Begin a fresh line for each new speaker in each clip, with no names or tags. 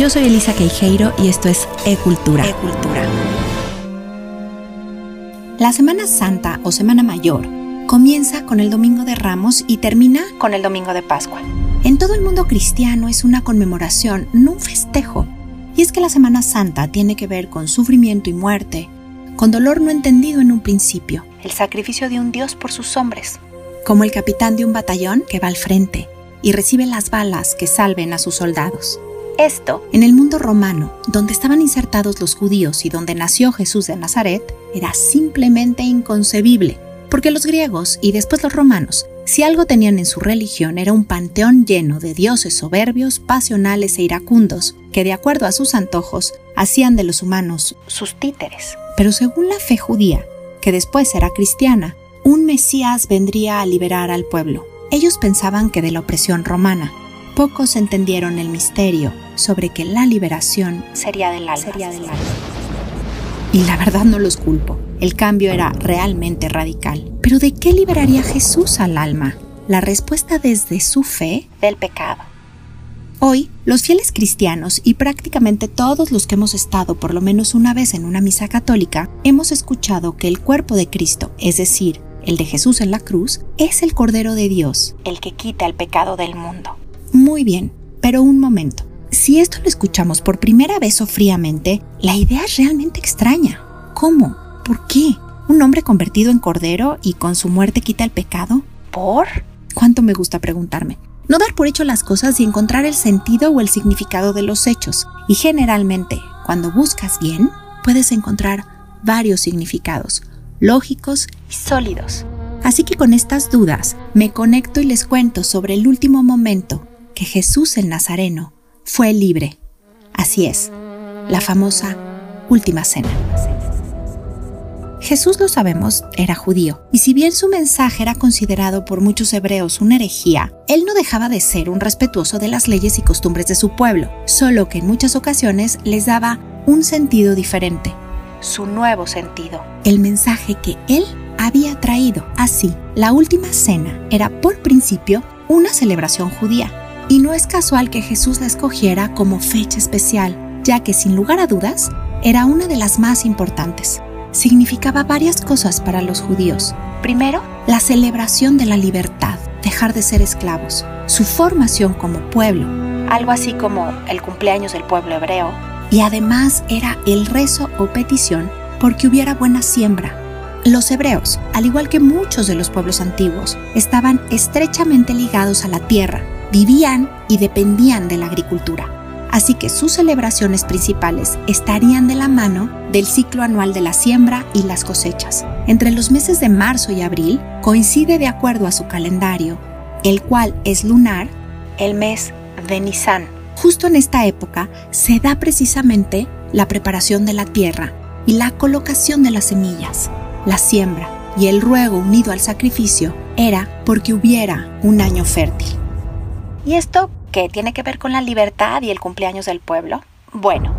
Yo soy Elisa Queijeiro y esto es E-Cultura. La Semana Santa o Semana Mayor comienza con el Domingo de Ramos y termina con el Domingo de Pascua. En todo el mundo cristiano es una conmemoración, no un festejo. Y es que la Semana Santa tiene que ver con sufrimiento y muerte, con dolor no entendido en un principio, el sacrificio de un Dios por sus hombres, como el capitán de un batallón que va al frente y recibe las balas que salven a sus soldados. Esto, en el mundo romano, donde estaban insertados los judíos y donde nació Jesús de Nazaret, era simplemente inconcebible, porque los griegos y después los romanos, si algo tenían en su religión era un panteón lleno de dioses soberbios, pasionales e iracundos, que de acuerdo a sus antojos hacían de los humanos sus títeres. Pero según la fe judía, que después era cristiana, un Mesías vendría a liberar al pueblo. Ellos pensaban que de la opresión romana. Pocos entendieron el misterio sobre que la liberación sería del alma. Sería del alma. Y la verdad no los culpo. El cambio era realmente radical. Pero ¿de qué liberaría Jesús al alma? La respuesta desde su fe del pecado. Hoy, los fieles cristianos y prácticamente todos los que hemos estado por lo menos una vez en una misa católica, hemos escuchado que el cuerpo de Cristo, es decir, el de Jesús en la cruz, es el Cordero de Dios, el que quita el pecado del mundo. Muy bien, pero un momento. Si esto lo escuchamos por primera vez o fríamente, la idea es realmente extraña. ¿Cómo? ¿Por qué? ¿Un hombre convertido en cordero y con su muerte quita el pecado? ¿Por? ¿Cuánto me gusta preguntarme? No dar por hecho las cosas y encontrar el sentido o el significado de los hechos. Y generalmente, cuando buscas bien, puedes encontrar varios significados, lógicos y sólidos. Así que con estas dudas me conecto y les cuento sobre el último momento que Jesús el Nazareno fue libre. Así es, la famosa Última Cena. Jesús, lo sabemos, era judío, y si bien su mensaje era considerado por muchos hebreos una herejía, él no dejaba de ser un respetuoso de las leyes y costumbres de su pueblo, solo que en muchas ocasiones les daba un sentido diferente, su nuevo sentido, el mensaje que él había traído. Así, la última cena era por principio una celebración judía, y no es casual que Jesús la escogiera como fecha especial, ya que sin lugar a dudas era una de las más importantes significaba varias cosas para los judíos. Primero, la celebración de la libertad, dejar de ser esclavos, su formación como pueblo, algo así como el cumpleaños del pueblo hebreo, y además era el rezo o petición porque hubiera buena siembra. Los hebreos, al igual que muchos de los pueblos antiguos, estaban estrechamente ligados a la tierra, vivían y dependían de la agricultura así que sus celebraciones principales estarían de la mano del ciclo anual de la siembra y las cosechas. Entre los meses de marzo y abril coincide de acuerdo a su calendario, el cual es lunar, el mes de Nisan. Justo en esta época se da precisamente la preparación de la tierra y la colocación de las semillas, la siembra y el ruego unido al sacrificio era porque hubiera un año fértil. Y esto ¿Qué tiene que ver con la libertad y el cumpleaños del pueblo? Bueno,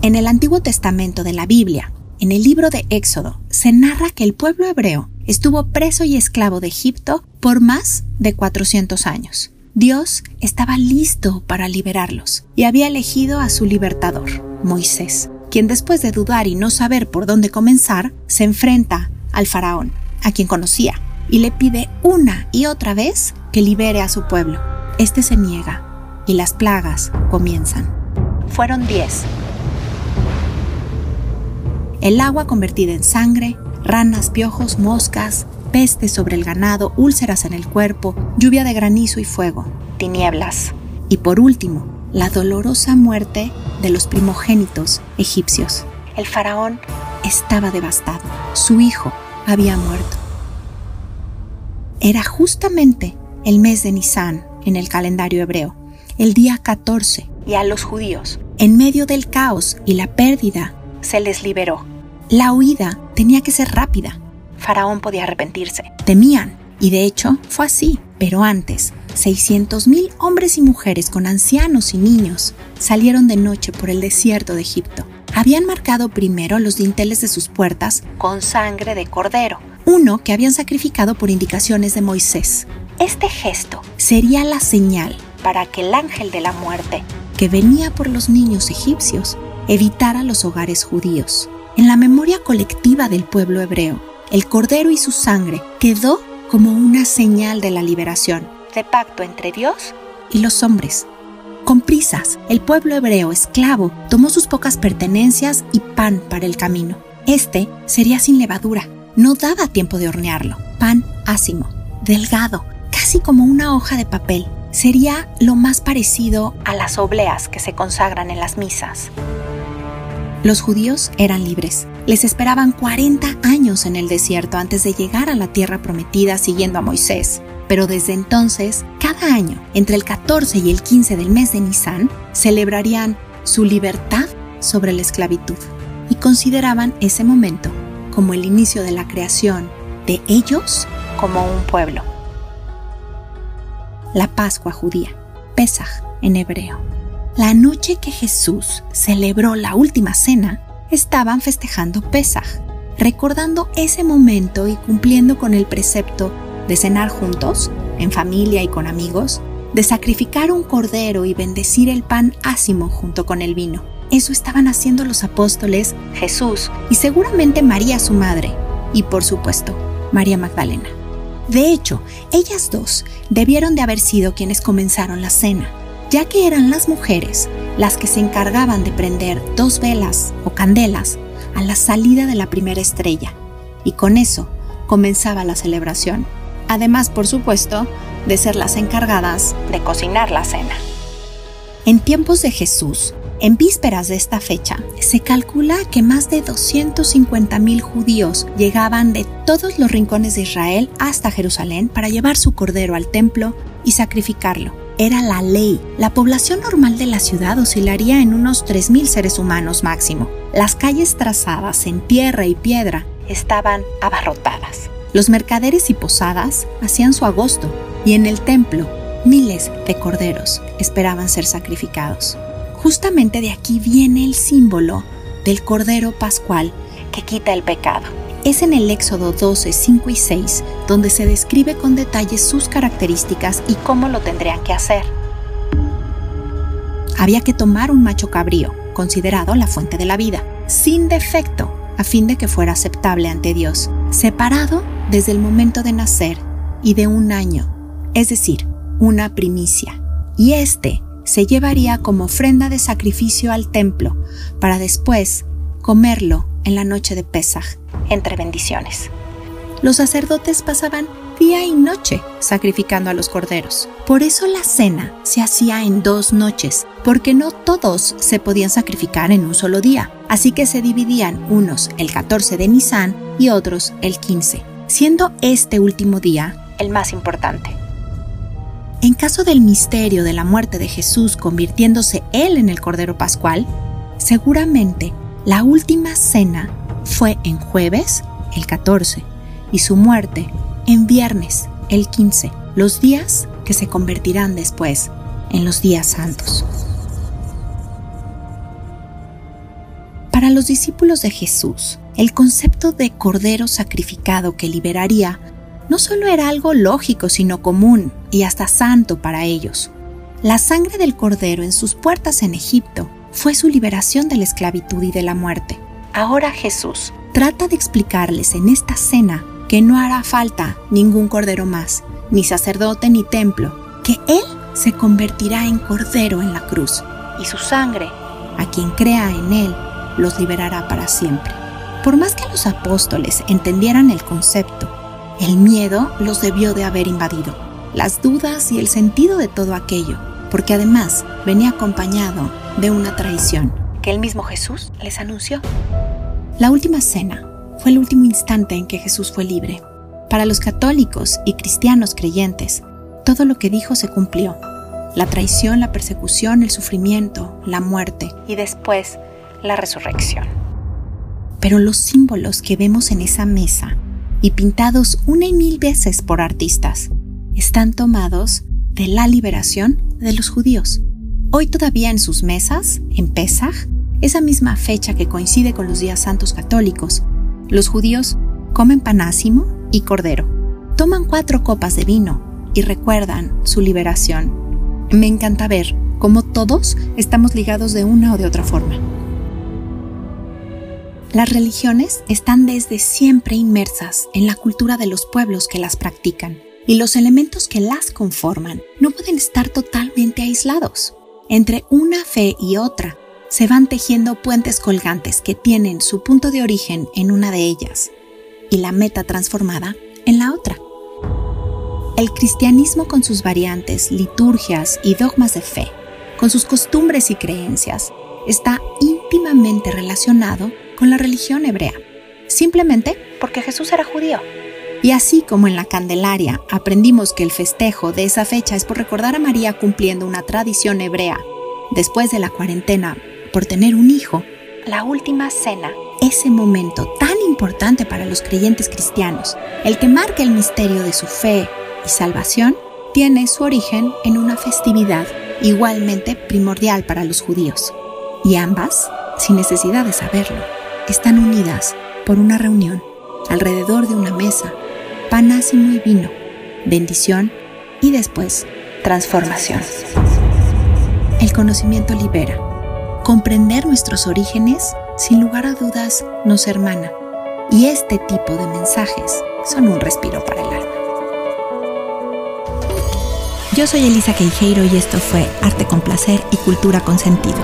en el Antiguo Testamento de la Biblia, en el libro de Éxodo, se narra que el pueblo hebreo estuvo preso y esclavo de Egipto por más de 400 años. Dios estaba listo para liberarlos y había elegido a su libertador, Moisés, quien después de dudar y no saber por dónde comenzar, se enfrenta al faraón, a quien conocía, y le pide una y otra vez que libere a su pueblo. Este se niega y las plagas comienzan. Fueron diez. El agua convertida en sangre, ranas, piojos, moscas, peste sobre el ganado, úlceras en el cuerpo, lluvia de granizo y fuego, tinieblas. Y por último, la dolorosa muerte de los primogénitos egipcios. El faraón estaba devastado. Su hijo había muerto. Era justamente el mes de Nisan, en el calendario hebreo, el día 14, y a los judíos, en medio del caos y la pérdida, se les liberó. La huida tenía que ser rápida. Faraón podía arrepentirse. Temían, y de hecho fue así. Pero antes, 600.000 hombres y mujeres con ancianos y niños salieron de noche por el desierto de Egipto. Habían marcado primero los dinteles de sus puertas con sangre de cordero, uno que habían sacrificado por indicaciones de Moisés. Este gesto sería la señal para que el ángel de la muerte que venía por los niños egipcios evitara los hogares judíos. En la memoria colectiva del pueblo hebreo, el cordero y su sangre quedó como una señal de la liberación, de pacto entre Dios y los hombres. Con prisas, el pueblo hebreo esclavo tomó sus pocas pertenencias y pan para el camino. Este sería sin levadura, no daba tiempo de hornearlo. Pan ácimo, delgado, casi como una hoja de papel. Sería lo más parecido a las obleas que se consagran en las misas. Los judíos eran libres. Les esperaban 40 años en el desierto antes de llegar a la tierra prometida siguiendo a Moisés. Pero desde entonces, cada año, entre el 14 y el 15 del mes de Nisan, celebrarían su libertad sobre la esclavitud y consideraban ese momento como el inicio de la creación de ellos como un pueblo. La Pascua judía, Pesach en hebreo. La noche que Jesús celebró la última cena, estaban festejando Pesaj, recordando ese momento y cumpliendo con el precepto de cenar juntos, en familia y con amigos, de sacrificar un cordero y bendecir el pan ácimo junto con el vino. Eso estaban haciendo los apóstoles, Jesús y seguramente María su madre, y por supuesto, María Magdalena. De hecho, ellas dos debieron de haber sido quienes comenzaron la cena ya que eran las mujeres las que se encargaban de prender dos velas o candelas a la salida de la primera estrella, y con eso comenzaba la celebración, además, por supuesto, de ser las encargadas de cocinar la cena. En tiempos de Jesús, en vísperas de esta fecha, se calcula que más de 250.000 judíos llegaban de todos los rincones de Israel hasta Jerusalén para llevar su cordero al templo y sacrificarlo era la ley. La población normal de la ciudad oscilaría en unos 3.000 seres humanos máximo. Las calles trazadas en tierra y piedra estaban abarrotadas. Los mercaderes y posadas hacían su agosto y en el templo miles de corderos esperaban ser sacrificados. Justamente de aquí viene el símbolo del cordero pascual que quita el pecado. Es en el Éxodo 12, 5 y 6 donde se describe con detalle sus características y cómo lo tendrían que hacer. Había que tomar un macho cabrío, considerado la fuente de la vida, sin defecto, a fin de que fuera aceptable ante Dios, separado desde el momento de nacer y de un año, es decir, una primicia. Y este se llevaría como ofrenda de sacrificio al templo para después comerlo en la noche de Pesaj, entre bendiciones. Los sacerdotes pasaban día y noche sacrificando a los corderos. Por eso la cena se hacía en dos noches, porque no todos se podían sacrificar en un solo día. Así que se dividían unos el 14 de Nisan y otros el 15, siendo este último día el más importante. En caso del misterio de la muerte de Jesús convirtiéndose él en el Cordero Pascual, seguramente la última cena fue en jueves, el 14, y su muerte en viernes, el 15, los días que se convertirán después en los días santos. Para los discípulos de Jesús, el concepto de cordero sacrificado que liberaría no solo era algo lógico, sino común y hasta santo para ellos. La sangre del cordero en sus puertas en Egipto fue su liberación de la esclavitud y de la muerte. Ahora Jesús trata de explicarles en esta cena que no hará falta ningún cordero más, ni sacerdote ni templo, que Él se convertirá en cordero en la cruz, y su sangre, a quien crea en Él, los liberará para siempre. Por más que los apóstoles entendieran el concepto, el miedo los debió de haber invadido, las dudas y el sentido de todo aquello, porque además venía acompañado de una traición que el mismo Jesús les anunció. La última cena fue el último instante en que Jesús fue libre. Para los católicos y cristianos creyentes, todo lo que dijo se cumplió. La traición, la persecución, el sufrimiento, la muerte y después la resurrección. Pero los símbolos que vemos en esa mesa y pintados una y mil veces por artistas están tomados de la liberación de los judíos. Hoy todavía en sus mesas, en Pesaj, esa misma fecha que coincide con los días santos católicos, los judíos comen panásimo y cordero, toman cuatro copas de vino y recuerdan su liberación. Me encanta ver como todos estamos ligados de una o de otra forma. Las religiones están desde siempre inmersas en la cultura de los pueblos que las practican y los elementos que las conforman no pueden estar totalmente aislados. Entre una fe y otra se van tejiendo puentes colgantes que tienen su punto de origen en una de ellas y la meta transformada en la otra. El cristianismo con sus variantes, liturgias y dogmas de fe, con sus costumbres y creencias, está íntimamente relacionado con la religión hebrea, simplemente porque Jesús era judío. Y así como en la Candelaria aprendimos que el festejo de esa fecha es por recordar a María cumpliendo una tradición hebrea después de la cuarentena por tener un hijo, la última cena, ese momento tan importante para los creyentes cristianos, el que marca el misterio de su fe y salvación, tiene su origen en una festividad igualmente primordial para los judíos. Y ambas, sin necesidad de saberlo, están unidas por una reunión alrededor de una mesa pan y vino, bendición y después transformación. El conocimiento libera. Comprender nuestros orígenes, sin lugar a dudas, nos hermana. Y este tipo de mensajes son un respiro para el alma. Yo soy Elisa Queijeiro y esto fue Arte con Placer y Cultura con Sentido.